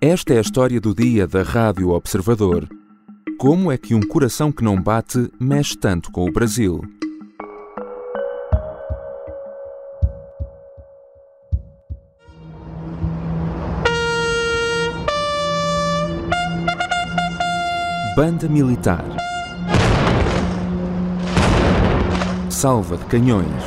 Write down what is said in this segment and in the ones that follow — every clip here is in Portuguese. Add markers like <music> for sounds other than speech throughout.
Esta é a história do dia da Rádio Observador. Como é que um coração que não bate mexe tanto com o Brasil? Banda Militar Salva de Canhões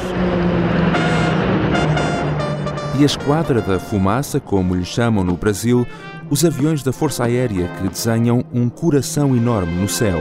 E a Esquadra da Fumaça, como lhe chamam no Brasil, os aviões da Força Aérea que desenham um coração enorme no céu.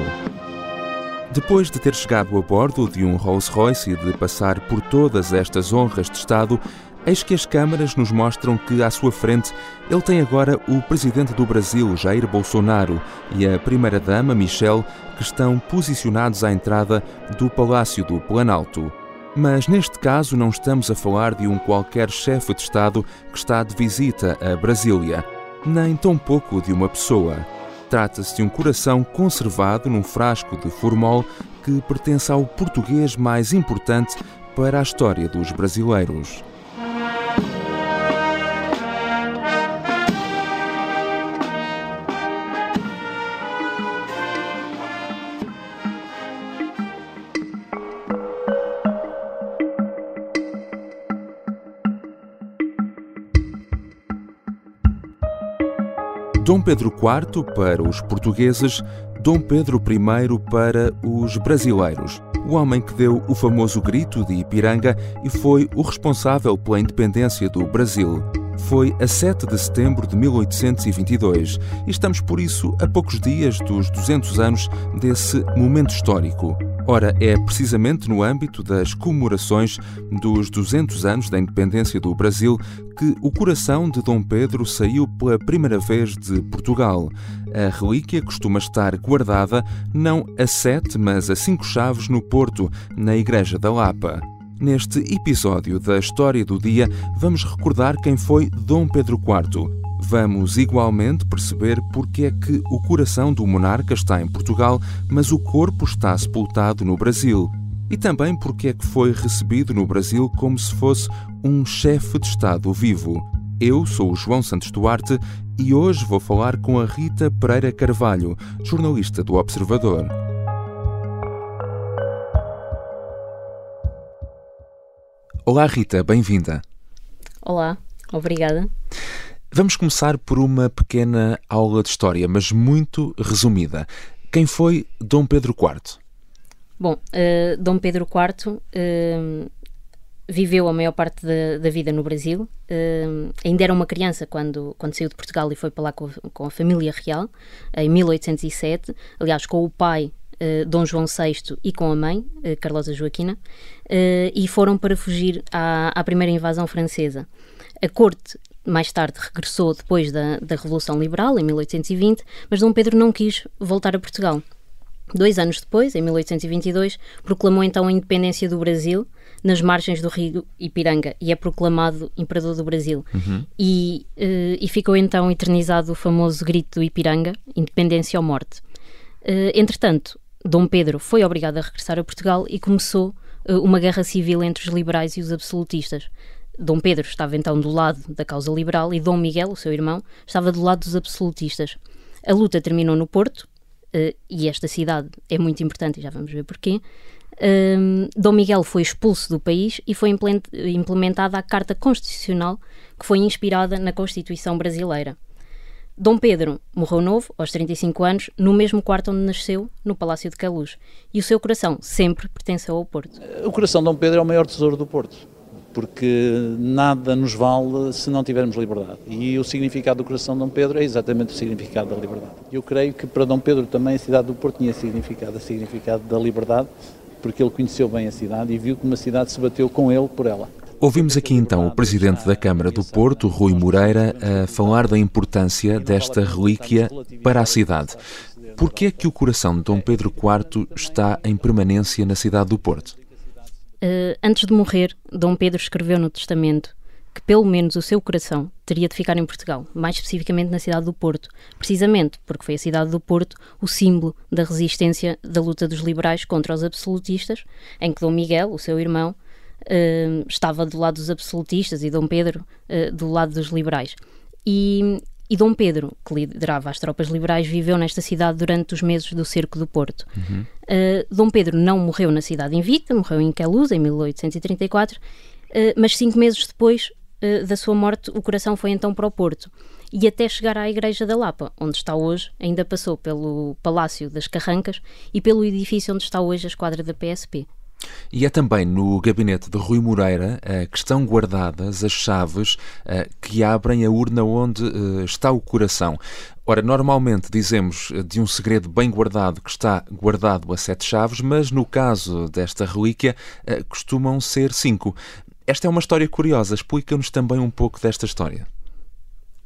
Depois de ter chegado a bordo de um Rolls-Royce e de passar por todas estas honras de Estado, eis que as câmaras nos mostram que, à sua frente, ele tem agora o presidente do Brasil, Jair Bolsonaro, e a primeira-dama, Michelle, que estão posicionados à entrada do Palácio do Planalto. Mas neste caso não estamos a falar de um qualquer chefe de Estado que está de visita a Brasília nem tão pouco de uma pessoa. Trata-se de um coração conservado num frasco de formol que pertence ao português mais importante para a história dos brasileiros. Dom Pedro IV para os portugueses, Dom Pedro I para os brasileiros. O homem que deu o famoso grito de Ipiranga e foi o responsável pela independência do Brasil. Foi a 7 de setembro de 1822 e estamos, por isso, a poucos dias dos 200 anos desse momento histórico. Ora, é precisamente no âmbito das comemorações dos 200 anos da independência do Brasil que o coração de Dom Pedro saiu pela primeira vez de Portugal. A relíquia costuma estar guardada não a sete, mas a cinco chaves no Porto, na Igreja da Lapa. Neste episódio da História do Dia, vamos recordar quem foi Dom Pedro IV. Vamos igualmente perceber porque é que o coração do monarca está em Portugal, mas o corpo está sepultado no Brasil. E também porque é que foi recebido no Brasil como se fosse um chefe de Estado vivo. Eu sou o João Santos Duarte e hoje vou falar com a Rita Pereira Carvalho, jornalista do Observador. Olá Rita, bem-vinda. Olá, obrigada. Vamos começar por uma pequena aula de história, mas muito resumida. Quem foi Dom Pedro IV? Bom, uh, Dom Pedro IV uh, eh, viveu a maior parte da, da vida no Brasil. Uh, ainda era uma criança quando, quando saiu de Portugal e foi para lá com, com a família real, em 1807. Aliás, com o pai Dom João VI e com a mãe, Carlosa Joaquina, e foram para fugir à, à primeira invasão francesa. A corte mais tarde regressou depois da, da Revolução Liberal, em 1820, mas Dom Pedro não quis voltar a Portugal. Dois anos depois, em 1822, proclamou então a independência do Brasil nas margens do rio Ipiranga e é proclamado Imperador do Brasil. Uhum. E, uh, e ficou então eternizado o famoso grito do Ipiranga, independência ou morte. Uh, entretanto, Dom Pedro foi obrigado a regressar a Portugal e começou uh, uma guerra civil entre os liberais e os absolutistas. Dom Pedro estava então do lado da causa liberal e Dom Miguel, o seu irmão, estava do lado dos absolutistas. A luta terminou no Porto, uh, e esta cidade é muito importante, e já vamos ver porquê. Uh, Dom Miguel foi expulso do país e foi implementada a Carta Constitucional, que foi inspirada na Constituição brasileira. Dom Pedro morreu novo, aos 35 anos, no mesmo quarto onde nasceu, no Palácio de Queluz. E o seu coração sempre pertenceu ao Porto. O coração de Dom Pedro é o maior tesouro do Porto porque nada nos vale se não tivermos liberdade. E o significado do coração de Dom Pedro é exatamente o significado da liberdade. Eu creio que para Dom Pedro também a cidade do Porto tinha significado, a significado da liberdade, porque ele conheceu bem a cidade e viu como a cidade se bateu com ele por ela. Ouvimos aqui então o presidente da Câmara do Porto, Rui Moreira, a falar da importância desta relíquia para a cidade. Por que é que o coração de Dom Pedro IV está em permanência na cidade do Porto? Uh, antes de morrer, Dom Pedro escreveu no testamento que pelo menos o seu coração teria de ficar em Portugal, mais especificamente na cidade do Porto, precisamente porque foi a cidade do Porto o símbolo da resistência da luta dos liberais contra os absolutistas, em que Dom Miguel, o seu irmão, uh, estava do lado dos absolutistas e Dom Pedro uh, do lado dos liberais. E e Dom Pedro, que liderava as tropas liberais, viveu nesta cidade durante os meses do cerco do Porto. Uhum. Uh, Dom Pedro não morreu na cidade invicta, morreu em Queluz, em 1834, uh, mas cinco meses depois da sua morte, o coração foi então para o Porto. E até chegar à Igreja da Lapa, onde está hoje, ainda passou pelo Palácio das Carrancas e pelo edifício onde está hoje a esquadra da PSP. E é também no gabinete de Rui Moreira que estão guardadas as chaves uh, que abrem a urna onde uh, está o coração. Ora, normalmente dizemos de um segredo bem guardado que está guardado a sete chaves, mas no caso desta relíquia costumam ser cinco. Esta é uma história curiosa. Explica-nos também um pouco desta história.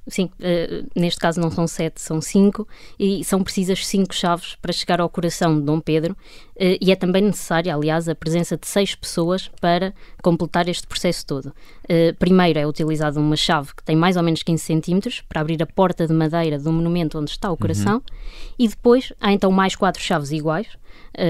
Sim, uh, neste caso não são sete, são cinco, e são precisas cinco chaves para chegar ao coração de Dom Pedro, uh, e é também necessária, aliás, a presença de seis pessoas para completar este processo todo. Uh, primeiro é utilizada uma chave que tem mais ou menos 15 centímetros para abrir a porta de madeira do monumento onde está o coração, uhum. e depois há então mais quatro chaves iguais,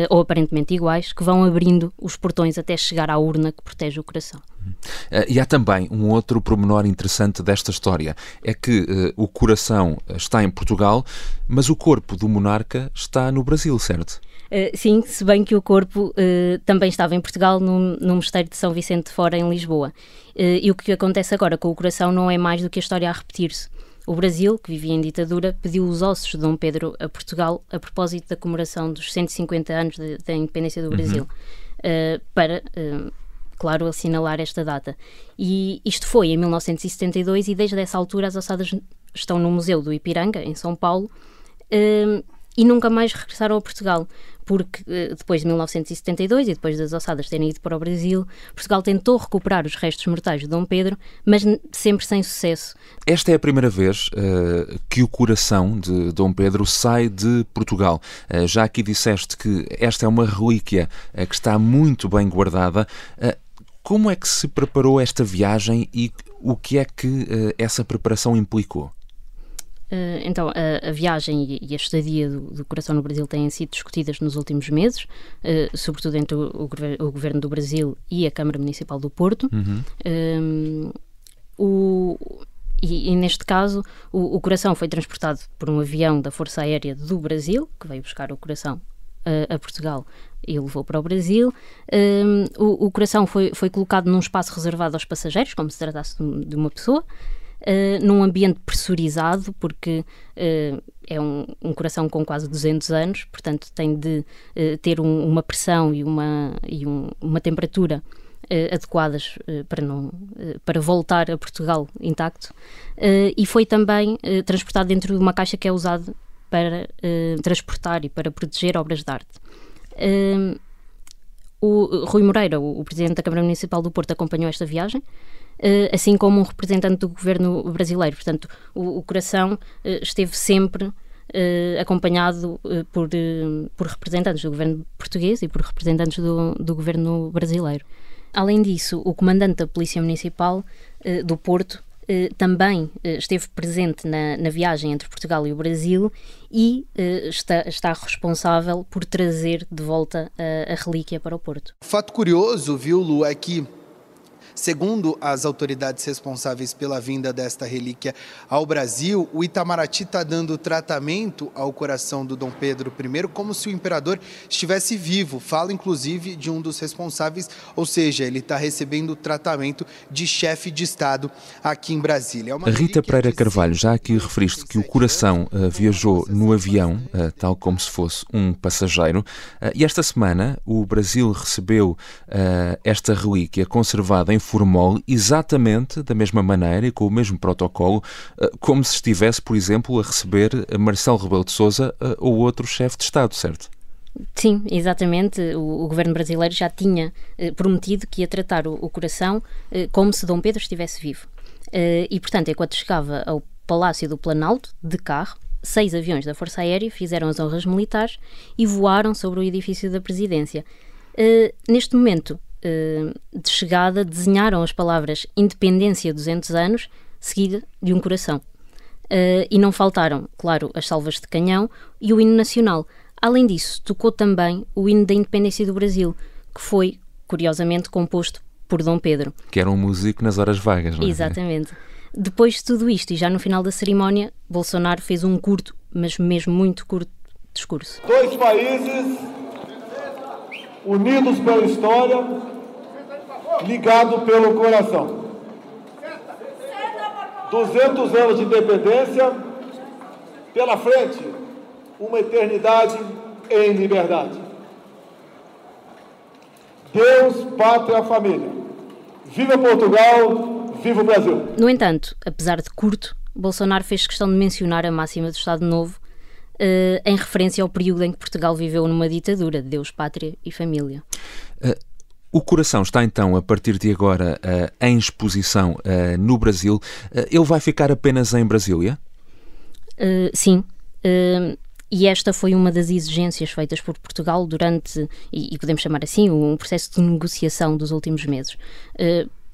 ou aparentemente iguais, que vão abrindo os portões até chegar à urna que protege o coração. Uh, e há também um outro pormenor interessante desta história: é que uh, o coração está em Portugal, mas o corpo do monarca está no Brasil, certo? Uh, sim, se bem que o corpo uh, também estava em Portugal, no, no Mosteiro de São Vicente de Fora, em Lisboa. E o que acontece agora com o coração não é mais do que a história a repetir-se. O Brasil, que vivia em ditadura, pediu os ossos de Dom Pedro a Portugal a propósito da comemoração dos 150 anos da independência do Brasil, uhum. uh, para, claro, assinalar esta data. E isto foi em 1972 e desde essa altura as ossadas estão no Museu do Ipiranga, em São Paulo, uh, e nunca mais regressaram a Portugal porque eh, depois de 1972 e depois das ossadas terem ido para o Brasil, Portugal tentou recuperar os restos mortais de Dom Pedro, mas sempre sem sucesso. Esta é a primeira vez uh, que o coração de Dom Pedro sai de Portugal. Uh, já aqui disseste que esta é uma relíquia uh, que está muito bem guardada. Como é que se preparou esta viagem e o que é que essa preparação implicou? Uh, então, a, a, viagem e a estadia do, do, Coração no Brasil têm sido discutidas nos últimos meses, uh, sobretudo entre o, o, o, Governo do Brasil e a Câmara Municipal do Porto. Uhum. Um, o, e, e, neste caso, o, Coração foi transportado por um avião da Força Aérea do Brasil, que veio buscar o Coração uh, a Portugal e levou para o Brasil. Um, o, Coração foi, foi colocado num espaço reservado aos passageiros, como se tratasse de, de uma pessoa uh, num ambiente pressurizado, porque uh, é um, um, coração com quase 200 anos, portanto tem de uh, ter um, uma pressão e uma, e um, uma temperatura adequadas para, não, para voltar a Portugal intacto. e foi também transportado dentro de uma caixa que é usada para transportar e para proteger obras de arte. o Rui Moreira, o, presidente da Câmara Municipal do Porto, acompanhou esta viagem. Eh, assim como um representante do governo brasileiro. Portanto, o, o Coração eh, esteve sempre Uh, acompanhado uh, por, uh, por representantes do governo português e por representantes do, do governo brasileiro. Além disso, o comandante da Polícia Municipal do Porto também esteve presente na, na, viagem entre Portugal e o Brasil e está, está, responsável por trazer de volta a relíquia para o Porto. Fato curioso, viu, Lu, é que Segundo as autoridades responsáveis pela vinda desta relíquia ao Brasil, o Itamaraty está dando tratamento ao coração do Dom Pedro I como se o imperador estivesse vivo. Fala inclusive de um dos responsáveis, ou seja, ele está recebendo tratamento de chefe de Estado aqui em Brasília. É Rita Pereira Carvalho, já aqui referiste que o coração uh, viajou no avião, uh, tal como se fosse um passageiro, uh, e esta semana o Brasil recebeu esta relíquia conservada em formol exatamente da mesma maneira e com o mesmo protocolo, eh, como se estivesse, por exemplo, a receber Marcelo Rebelo de Sousa eh, ou outro chefe de Estado, certo? Sim, exatamente. O, o, governo brasileiro já tinha eh, prometido que ia tratar o, o coração eh, como se Dom Pedro estivesse vivo. Eh, e, portanto, enquanto chegava ao Palácio do Planalto, de carro, seis aviões da Força Aérea fizeram as honras militares e voaram sobre o edifício da presidência. Eh, neste momento, eh, de chegada desenharam as palavras Independência 200 anos, seguida de um coração. Uh, e não faltaram, claro, as salvas de canhão e o hino nacional. Além disso, tocou também o hino da independência do Brasil, que foi, curiosamente, composto por Dom Pedro. Que era um músico nas horas vagas, não é? Exatamente. Depois de tudo isto, e já no final da cerimónia, Bolsonaro fez um curto, mas mesmo muito curto, discurso. Dois países unidos pela história, ligados pelo coração. 200 anos de independência, pela frente, uma eternidade em liberdade. Deus, pátria, família. Viva Portugal, viva o Brasil. No entanto, apesar de curto, Bolsonaro fez questão de mencionar a máxima do Estado Novo uh, em referência ao período em que Portugal viveu numa ditadura de Deus, pátria e família. Uh, o coração está então, a partir de agora, uh, em exposição no Brasil. ele vai ficar apenas em Brasília? sim. E esta foi uma das exigências feitas por Portugal durante, e, podemos chamar assim, um processo de negociação dos últimos meses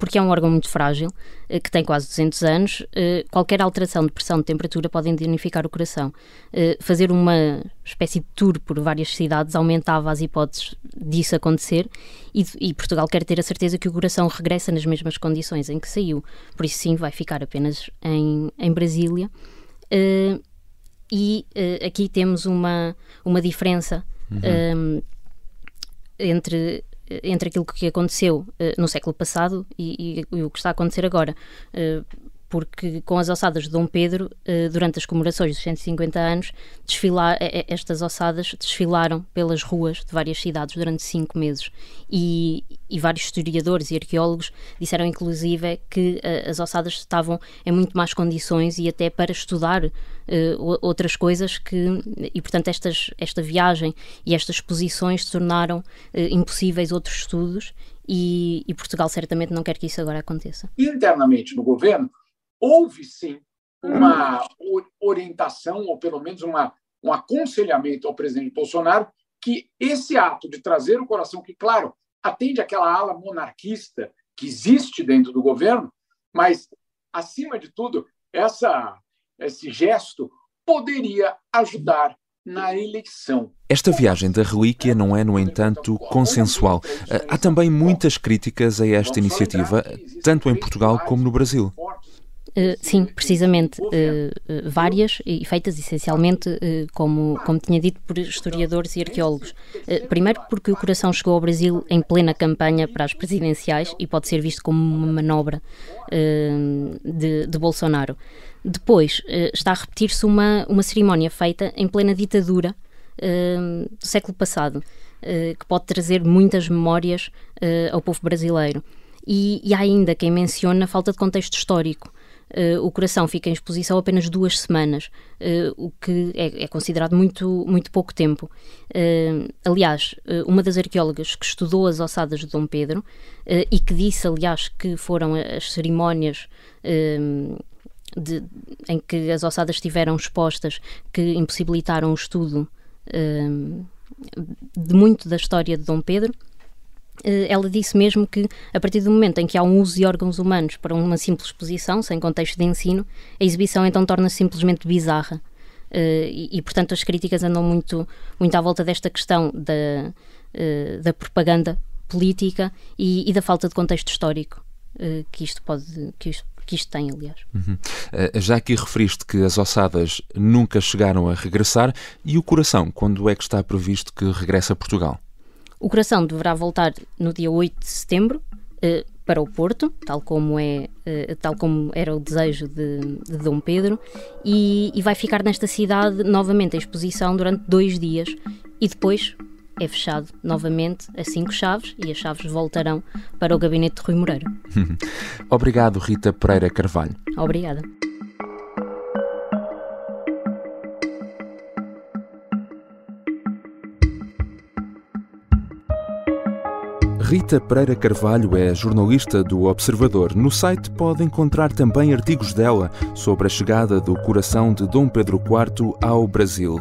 porque é um órgão muito frágil, eh, que tem quase 200 anos. Eh, qualquer alteração de pressão de temperatura pode danificar o coração. Eh, fazer uma espécie de tour por várias cidades aumentava as hipóteses disso acontecer e, e Portugal quer ter a certeza que o coração regressa nas mesmas condições em que saiu. Por isso, sim, vai ficar apenas em, em Brasília. E aqui temos uma, uma diferença. Uhum. entre entre aquilo que aconteceu uh, no século passado e, e, e, o que está a acontecer agora. Porque com as ossadas de Dom Pedro, uh, durante as comemorações dos 150 anos, desfilar, estas ossadas desfilaram pelas ruas de várias cidades durante cinco meses. E, e vários historiadores e arqueólogos disseram, inclusive, que as ossadas estavam em muito más condições e até para estudar uh, outras coisas que e portanto estas esta viagem e estas exposições tornaram uh, impossíveis outros estudos e, e, Portugal certamente não quer que isso agora aconteça. Internamente no governo houve sim uma orientação ou pelo menos uma, um aconselhamento ao presidente Bolsonaro que esse ato de trazer o coração que claro atende aquela ala monarquista que existe dentro do governo, mas acima de tudo essa esse gesto poderia ajudar na eleição. Esta viagem da relíquia não é, no entanto, consensual. Há também muitas críticas a esta iniciativa, tanto em Portugal como no Brasil. Uh, sim, precisamente, uh, várias e feitas essencialmente, como, como tinha dito, por historiadores e arqueólogos. primeiro, porque o coração chegou ao Brasil em plena campanha para as presidenciais e pode ser visto como uma manobra de, de Bolsonaro. Depois, está a repetir-se uma, uma cerimónia feita em plena ditadura do século passado, que pode trazer muitas memórias ao povo brasileiro. E, e há ainda quem menciona a falta de contexto histórico. Uh, o coração fica em exposição apenas duas semanas, uh, o que é, é, considerado muito, muito pouco tempo. Uh, aliás, uma das arqueólogas que estudou as ossadas de Dom Pedro e que disse, aliás, que foram as cerimónias de, em que as ossadas estiveram expostas que impossibilitaram o estudo de muito da história de Dom Pedro ela disse mesmo que, a partir do momento em que há um uso de órgãos humanos para uma simples exposição, sem contexto de ensino, a exibição então torna-se simplesmente bizarra. Uh, e, e, portanto, as críticas andam muito, muito à volta desta questão da, uh, da propaganda política e, e, da falta de contexto histórico que isto pode. Que isto, que isto tem, aliás. Uhum. já aqui referiste que as ossadas nunca chegaram a regressar e o coração, quando é que está previsto que regresse a Portugal? O coração deverá voltar no dia 8 de setembro uh, para o Porto, tal como, é, uh, tal como era o desejo de, de Dom Pedro, e, e vai ficar nesta cidade novamente em exposição durante dois dias e depois é fechado novamente a cinco chaves e as chaves voltarão para o gabinete de Rui Moreira. <laughs> Obrigado, Rita Pereira Carvalho. Obrigada. Rita Pereira Carvalho é jornalista do Observador. No site pode encontrar também artigos dela sobre a chegada do coração de Dom Pedro IV ao Brasil.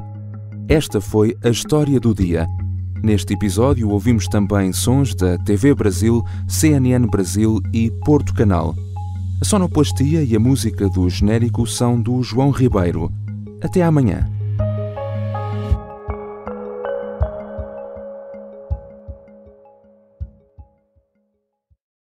Esta foi a história do dia. Neste episódio ouvimos também sons da TV Brasil, CNN Brasil e Porto Canal. A sonoplastia e a música do genérico são do João Ribeiro. Até amanhã.